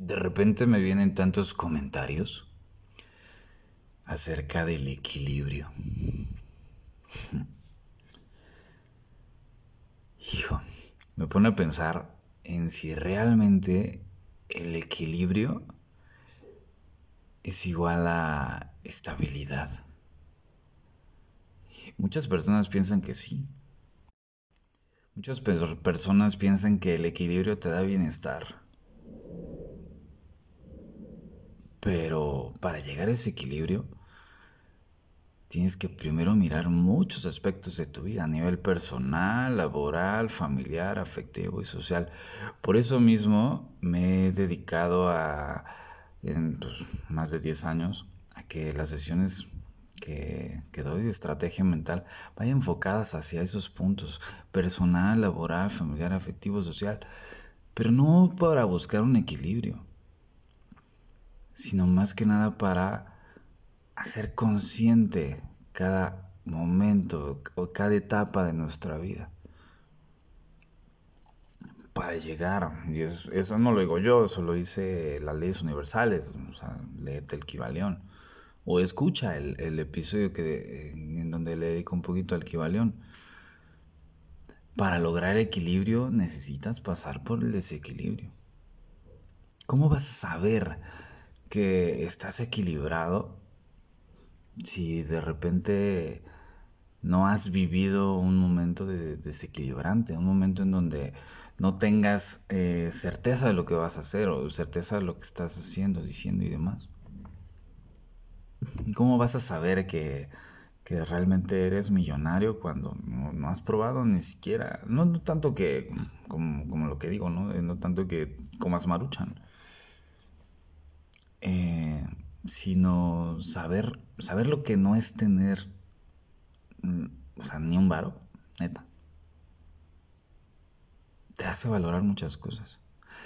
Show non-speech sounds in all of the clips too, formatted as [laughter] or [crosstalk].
de repente me vienen tantos comentarios acerca del equilibrio. Hijo, me pone a pensar en si realmente el equilibrio es igual a estabilidad. Muchas personas piensan que sí. Muchas personas piensan que el equilibrio te da bienestar. Pero para llegar a ese equilibrio, tienes que primero mirar muchos aspectos de tu vida a nivel personal, laboral, familiar, afectivo y social. Por eso mismo me he dedicado a, en más de 10 años, a que las sesiones que, que, doy de estrategia mental vayan enfocadas hacia esos puntos, personal, laboral, familiar, afectivo, social, pero no para buscar un equilibrio, sino más que nada para hacer consciente cada momento o cada etapa de nuestra vida. Para llegar, y eso, no lo digo yo, eso lo dice las leyes universales, o sea, léete el Kibalión, o escucha el, episodio que, en donde le dedico un poquito al Kibalión. Para lograr equilibrio necesitas pasar por el desequilibrio. ¿Cómo vas a saber que estás equilibrado si de repente no has vivido un momento de desequilibrante, un momento en donde no tengas eh, certeza de lo que vas a hacer o certeza de lo que estás haciendo, diciendo y demás. ¿Cómo vas a saber que, realmente eres millonario cuando no, has probado ni siquiera, no, tanto que, como, lo que digo, ¿no? no tanto que comas maruchan, eh, sino saber, saber lo que no es tener, mm, o sea, ni un varo, neta. Te hace valorar muchas cosas.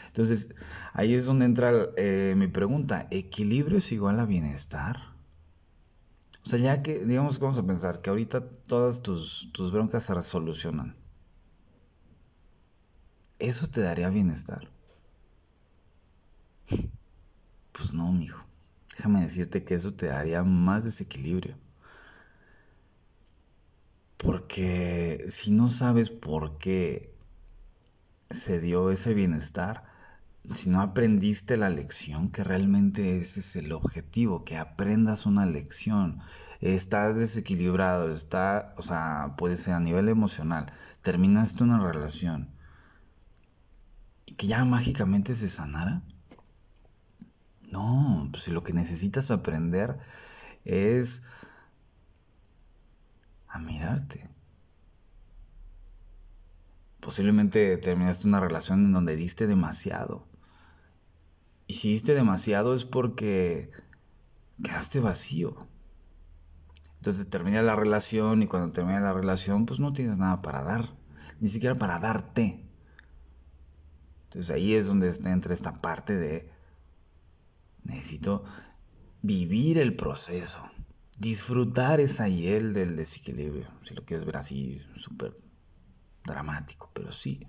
Entonces, ahí es donde entra eh, mi pregunta, ¿equilibrio es igual a bienestar? O sea, ya que, digamos vamos a pensar que ahorita todas tus, tus broncas se resolucionan. ¿Eso te daría bienestar? Pues no, mijo. Déjame decirte que eso te daría más desequilibrio. Porque si no sabes por qué se dio ese bienestar, si no aprendiste la lección, que realmente ese es el objetivo, que aprendas una lección, estás desequilibrado, está, o sea, puede ser a nivel emocional, terminaste una relación y que ya mágicamente se sanara, no, pues lo que necesitas aprender es a mirarte. Posiblemente terminaste una relación en donde diste demasiado. Y si diste demasiado es porque quedaste vacío. Entonces termina la relación y cuando termina la relación pues no tienes nada para dar. Ni siquiera para darte. Entonces ahí es donde entra esta parte de Necesito vivir el proceso, disfrutar esa hiel del desequilibrio, si lo quieres ver así súper dramático, pero sí,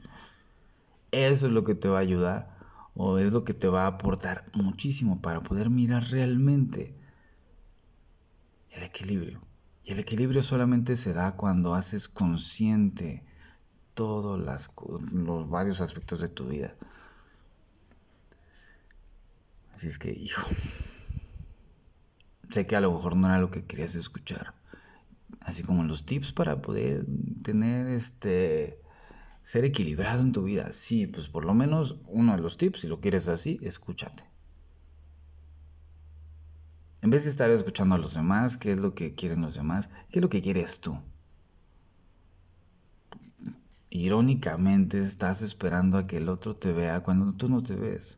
eso es lo que te va a ayudar o es lo que te va a aportar muchísimo para poder mirar realmente el equilibrio. Y el equilibrio solamente se da cuando haces consciente todos los varios aspectos de tu vida. Así es que, hijo, sé que a lo mejor no era lo que querías escuchar. Así como los tips para poder tener este ser equilibrado en tu vida. Sí, pues por lo menos uno de los tips, si lo quieres así, escúchate. En vez de estar escuchando a los demás, qué es lo que quieren los demás, qué es lo que quieres tú. Irónicamente estás esperando a que el otro te vea cuando tú no te ves.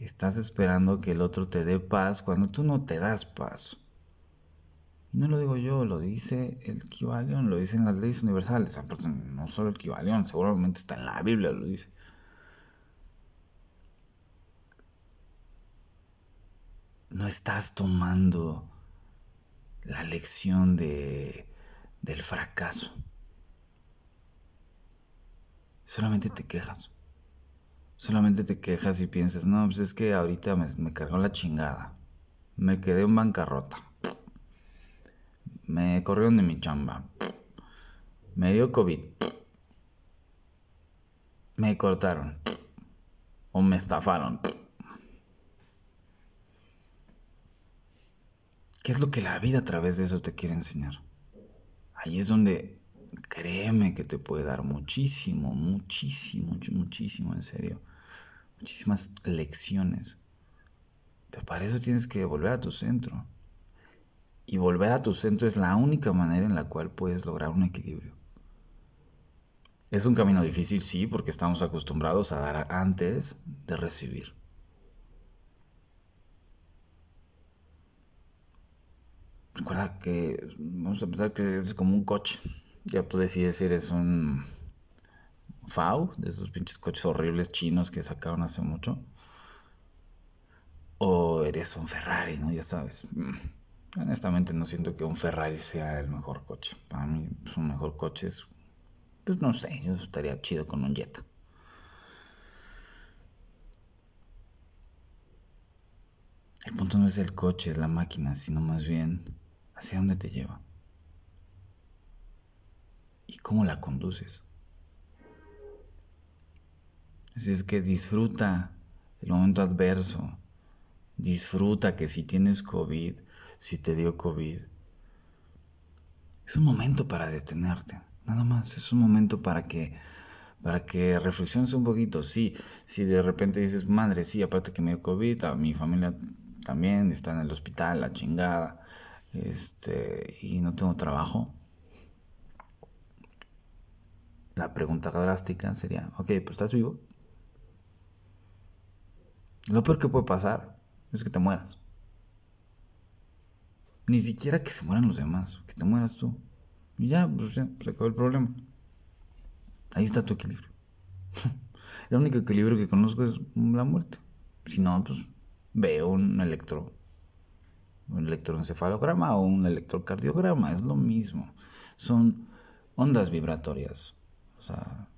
Estás esperando que el otro te dé paz cuando tú no te das paz. No lo digo yo, lo dice el Kibalión, lo dicen las leyes universales. No solo el Kibalión, seguramente está en la Biblia, lo dice. No estás tomando la lección de, del fracaso. Solamente te quejas. Solamente te quejas y piensas, no, pues es que ahorita me, cargó la chingada. Me quedé en bancarrota. Me corrieron de mi chamba. Me dio COVID. Me cortaron. O me estafaron. ¿Qué es lo que la vida a través de eso te quiere enseñar? Ahí es donde créeme que te puede dar muchísimo, muchísimo, muchísimo, en serio. Muchísimas lecciones. Pero para eso tienes que volver a tu centro. Y volver a tu centro es la única manera en la cual puedes lograr un equilibrio. Es un camino difícil, sí, porque estamos acostumbrados a dar antes de recibir. Recuerda que vamos a pensar que es como un coche. Ya tú decides si eres un FAU, de esos pinches coches horribles chinos que sacaron hace mucho. O eres un Ferrari, ¿no? Ya sabes. Mm. Honestamente no siento que un Ferrari sea el mejor coche. Para mí pues, un mejor coche es... Pues no sé, yo estaría chido con un Jetta. El punto no es el coche, es la máquina, sino más bien hacia dónde te lleva y cómo la conduces. Así es que disfruta el momento adverso. Disfruta que si tienes COVID, si te dio COVID, es un momento para detenerte. Nada más, es un momento para que para que reflexiones un poquito. Sí, si de repente dices, madre, sí, aparte que me dio COVID, a mi familia también está en el hospital, la chingada, este, y no tengo trabajo. La pregunta drástica sería, ok, pero estás vivo. Lo peor que puede pasar es que te mueras. Ni siquiera que se mueran los demás, que te mueras tú. Y ya, pues se acabó el problema. Ahí está tu equilibrio. [laughs] el único equilibrio que conozco es la muerte. Si no, pues veo un electro, un electroencefalograma o un electrocardiograma, es lo mismo. Son ondas vibratorias. O sea,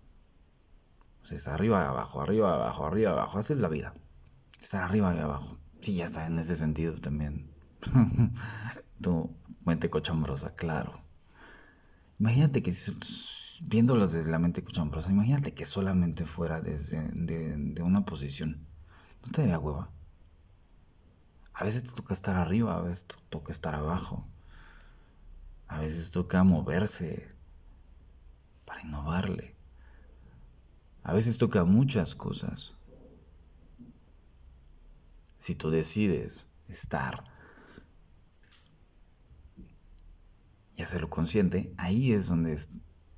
pues es arriba, abajo, arriba, abajo, arriba, abajo. Así es la vida. Estar arriba y abajo. Sí, ya está en ese sentido también. [laughs] tu mente cochambrosa, claro. Imagínate que viéndolo desde la mente cochambrosa, imagínate que solamente fuera desde de, una posición. ¿No te daría hueva? A veces te toca estar arriba, a veces toca estar abajo. A veces toca moverse para innovarle. A veces toca muchas cosas si tú decides estar y hacerlo consciente, ahí es donde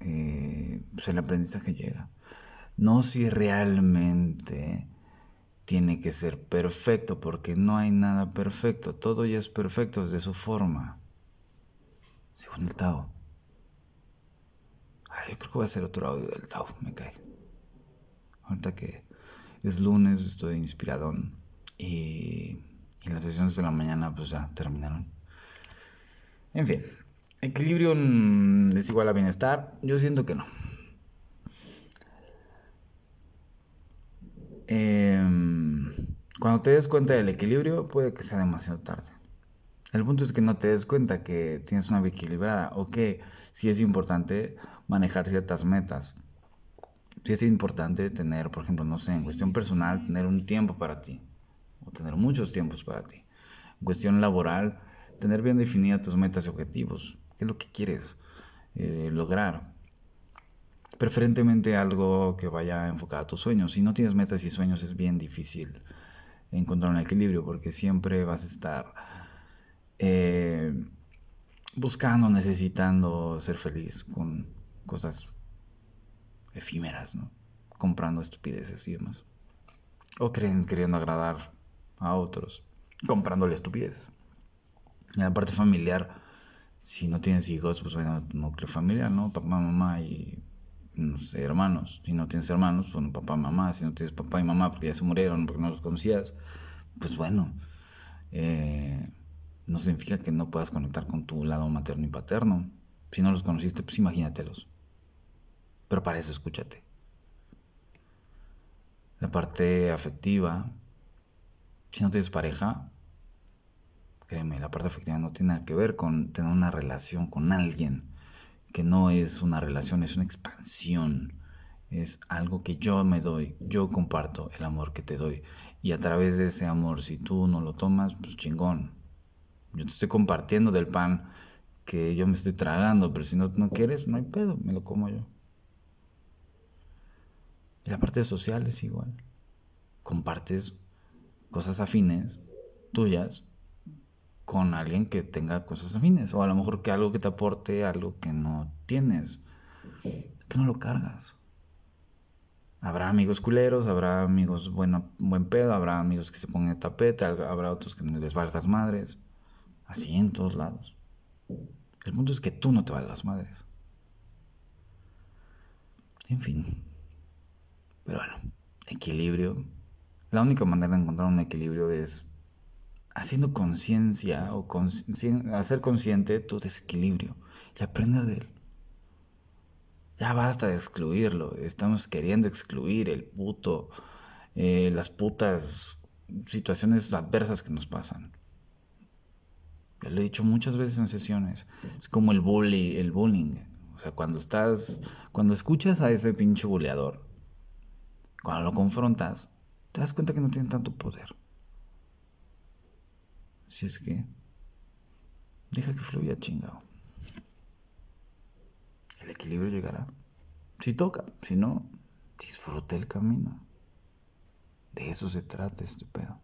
eh, pues, el aprendizaje llega. No si realmente tiene que ser perfecto, porque no hay nada perfecto, todo ya es perfecto desde su forma, según el Tao. yo creo que voy a hacer otro audio del Tao, me cae. Ahorita que es lunes, estoy inspiradón. Y, las sesiones de la mañana pues ya terminaron. En fin, equilibrio es igual a bienestar. Yo siento que no. Em, cuando te des cuenta del equilibrio puede que sea demasiado tarde. El punto es que no te des cuenta que tienes una vida equilibrada o que sí es importante manejar ciertas metas. Sí es importante tener, por ejemplo, no sé, en cuestión personal, tener un tiempo para ti o tener muchos tiempos para ti. En cuestión laboral, tener bien definidas tus metas y objetivos. ¿Qué es lo que quieres eh, lograr? Preferentemente algo que vaya enfocado a tus sueños. Si no tienes metas y sueños es bien difícil encontrar un equilibrio porque siempre vas a estar eh, buscando, necesitando ser feliz con cosas efímeras, ¿no? Comprando estupideces y demás. O creen, queriendo agradar a otros comprándole estupidez. En la parte familiar, si no tienes hijos, pues bueno, núcleo familiar, ¿no? Papá, mamá y no hermanos. Si no tienes hermanos, bueno, papá, mamá. Si no tienes papá y mamá porque ya se murieron, porque no los conocías, pues bueno, eh, no significa que no puedas conectar con tu lado materno y paterno. Si no los conociste, pues imagínatelos. Pero para eso escúchate. La parte afectiva, si no tienes pareja, créeme, la parte afectiva no tiene nada que ver con tener una relación con alguien, que no es una relación, es una expansión, es algo que yo me doy, yo comparto el amor que te doy. Y a través de ese amor, si tú no lo tomas, pues chingón. Yo te estoy compartiendo del pan que yo me estoy tragando, pero si no, no quieres, no hay pedo, me lo como yo. Y la parte social es igual. Compartes cosas afines tuyas con alguien que tenga cosas afines o a lo mejor que algo que te aporte algo que no tienes que no lo cargas. Habrá amigos culeros habrá amigos bueno, buen pedo habrá amigos que se pongan de tapete habrá otros que les valgas madres. Así en todos lados. El punto es que tú no te valgas madres. En fin. Pero bueno equilibrio la única manera de encontrar un equilibrio es haciendo conciencia o hacer consciente tu desequilibrio y aprender de él. Ya basta de excluirlo. Estamos queriendo excluir el puto, eh, las putas situaciones adversas que nos pasan. Ya lo he dicho muchas veces en sesiones. Es como el bully, el bullying. O sea, cuando estás, cuando escuchas a ese pinche buleador, cuando lo confrontas, te das cuenta que no tiene tanto poder. Si es que deja que fluya chingado. El equilibrio llegará. Si toca, si no, disfruta el camino. De eso se trata este pedo.